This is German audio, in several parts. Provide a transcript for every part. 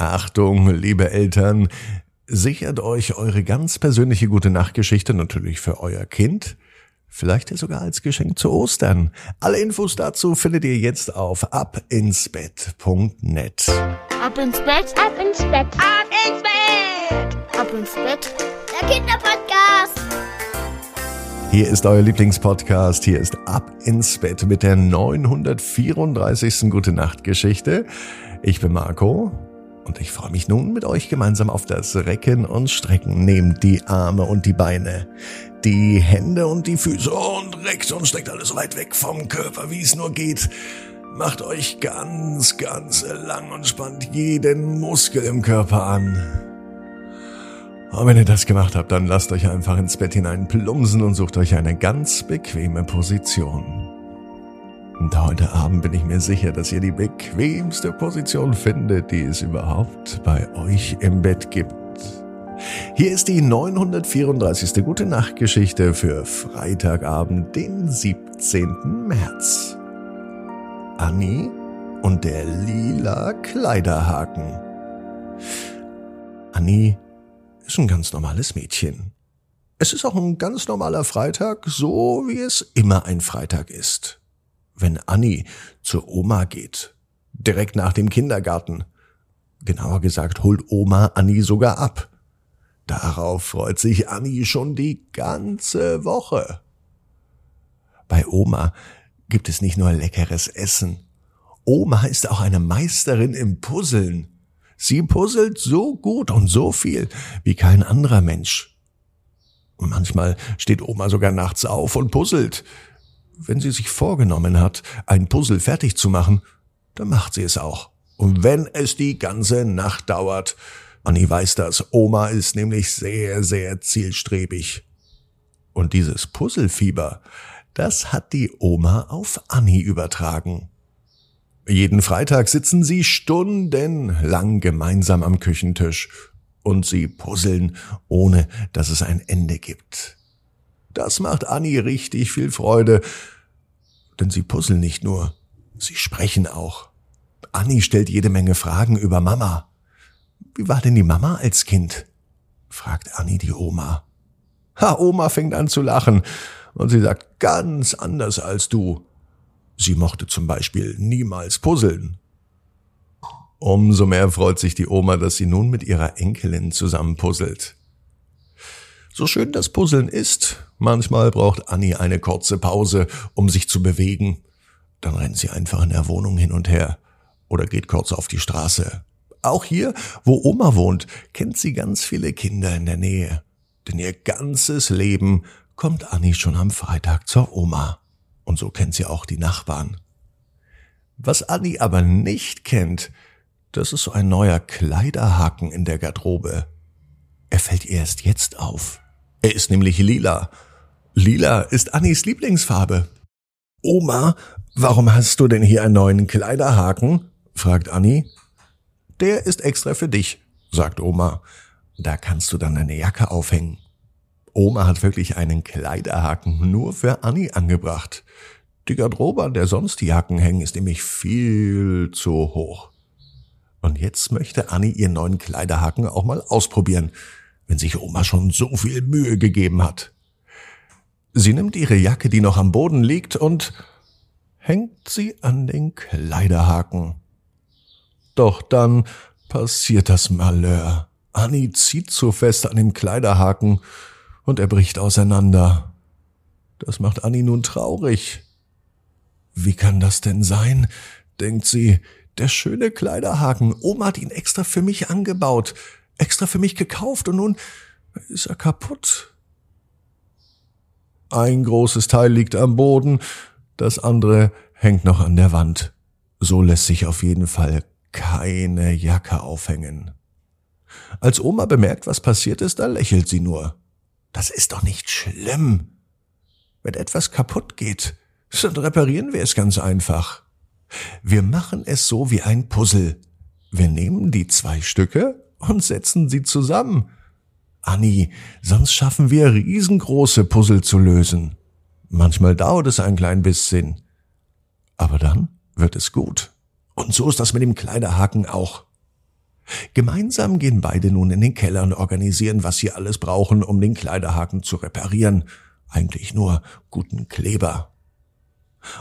Achtung, liebe Eltern, sichert euch eure ganz persönliche gute Nachtgeschichte natürlich für euer Kind, vielleicht sogar als Geschenk zu Ostern. Alle Infos dazu findet ihr jetzt auf abinsbett.net. Ab ins Bett, ab ins Bett, ab ins Bett, ab ins Bett. Der Kinderpodcast. Hier ist euer Lieblingspodcast. Hier ist Ab ins Bett mit der 934. Gute Nacht Geschichte. Ich bin Marco und ich freue mich nun mit euch gemeinsam auf das Recken und Strecken. Nehmt die Arme und die Beine, die Hände und die Füße und reckt und streckt alles so weit weg vom Körper, wie es nur geht. Macht euch ganz, ganz lang und spannt jeden Muskel im Körper an. Und wenn ihr das gemacht habt, dann lasst euch einfach ins Bett hinein plumsen und sucht euch eine ganz bequeme Position. Und heute Abend bin ich mir sicher, dass ihr die bequemste Position findet, die es überhaupt bei euch im Bett gibt. Hier ist die 934. Gute Nacht Geschichte für Freitagabend, den 17. März. Annie und der lila Kleiderhaken. Annie ist ein ganz normales Mädchen. Es ist auch ein ganz normaler Freitag, so wie es immer ein Freitag ist wenn Annie zur Oma geht. Direkt nach dem Kindergarten. Genauer gesagt holt Oma Annie sogar ab. Darauf freut sich Annie schon die ganze Woche. Bei Oma gibt es nicht nur leckeres Essen. Oma ist auch eine Meisterin im Puzzeln. Sie puzzelt so gut und so viel wie kein anderer Mensch. Manchmal steht Oma sogar nachts auf und puzzelt. Wenn sie sich vorgenommen hat, ein Puzzle fertig zu machen, dann macht sie es auch. Und wenn es die ganze Nacht dauert. Annie weiß das. Oma ist nämlich sehr, sehr zielstrebig. Und dieses Puzzlefieber, das hat die Oma auf Annie übertragen. Jeden Freitag sitzen sie stundenlang gemeinsam am Küchentisch und sie puzzeln, ohne dass es ein Ende gibt. Das macht Annie richtig viel Freude, denn sie puzzeln nicht nur, sie sprechen auch. Annie stellt jede Menge Fragen über Mama. Wie war denn die Mama als Kind? fragt Annie die Oma. Ha, Oma fängt an zu lachen und sie sagt ganz anders als du. Sie mochte zum Beispiel niemals puzzeln. Umso mehr freut sich die Oma, dass sie nun mit ihrer Enkelin zusammen puzzelt. So schön das Puzzeln ist, manchmal braucht Annie eine kurze Pause, um sich zu bewegen. Dann rennt sie einfach in der Wohnung hin und her oder geht kurz auf die Straße. Auch hier, wo Oma wohnt, kennt sie ganz viele Kinder in der Nähe. Denn ihr ganzes Leben kommt Annie schon am Freitag zur Oma. Und so kennt sie auch die Nachbarn. Was Annie aber nicht kennt, das ist so ein neuer Kleiderhaken in der Garderobe. Er fällt erst jetzt auf. Er ist nämlich lila. Lila ist Annis Lieblingsfarbe. Oma, warum hast du denn hier einen neuen Kleiderhaken? fragt Annie. Der ist extra für dich, sagt Oma. Da kannst du dann deine Jacke aufhängen. Oma hat wirklich einen Kleiderhaken nur für Annie angebracht. Die Garderobe, an der sonst die Jacken hängen, ist nämlich viel zu hoch. Und jetzt möchte Annie ihren neuen Kleiderhaken auch mal ausprobieren wenn sich Oma schon so viel Mühe gegeben hat. Sie nimmt ihre Jacke, die noch am Boden liegt, und hängt sie an den Kleiderhaken. Doch dann passiert das Malheur. Annie zieht zu fest an dem Kleiderhaken und er bricht auseinander. Das macht Annie nun traurig. Wie kann das denn sein? denkt sie. Der schöne Kleiderhaken. Oma hat ihn extra für mich angebaut extra für mich gekauft und nun ist er kaputt. Ein großes Teil liegt am Boden, das andere hängt noch an der Wand. So lässt sich auf jeden Fall keine Jacke aufhängen. Als Oma bemerkt, was passiert ist, da lächelt sie nur. Das ist doch nicht schlimm. Wenn etwas kaputt geht, dann reparieren wir es ganz einfach. Wir machen es so wie ein Puzzle. Wir nehmen die zwei Stücke und setzen sie zusammen. Annie, sonst schaffen wir riesengroße Puzzle zu lösen. Manchmal dauert es ein klein bisschen. Aber dann wird es gut. Und so ist das mit dem Kleiderhaken auch. Gemeinsam gehen beide nun in den Keller und organisieren, was sie alles brauchen, um den Kleiderhaken zu reparieren. Eigentlich nur guten Kleber.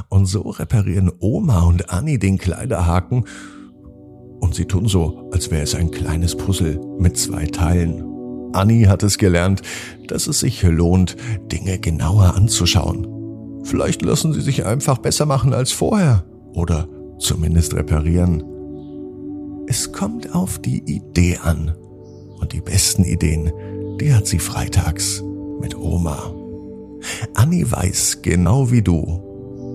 Und so reparieren Oma und Annie den Kleiderhaken und sie tun so, als wäre es ein kleines Puzzle mit zwei Teilen. Annie hat es gelernt, dass es sich lohnt, Dinge genauer anzuschauen. Vielleicht lassen sie sich einfach besser machen als vorher oder zumindest reparieren. Es kommt auf die Idee an. Und die besten Ideen, die hat sie freitags mit Oma. Annie weiß genau wie du.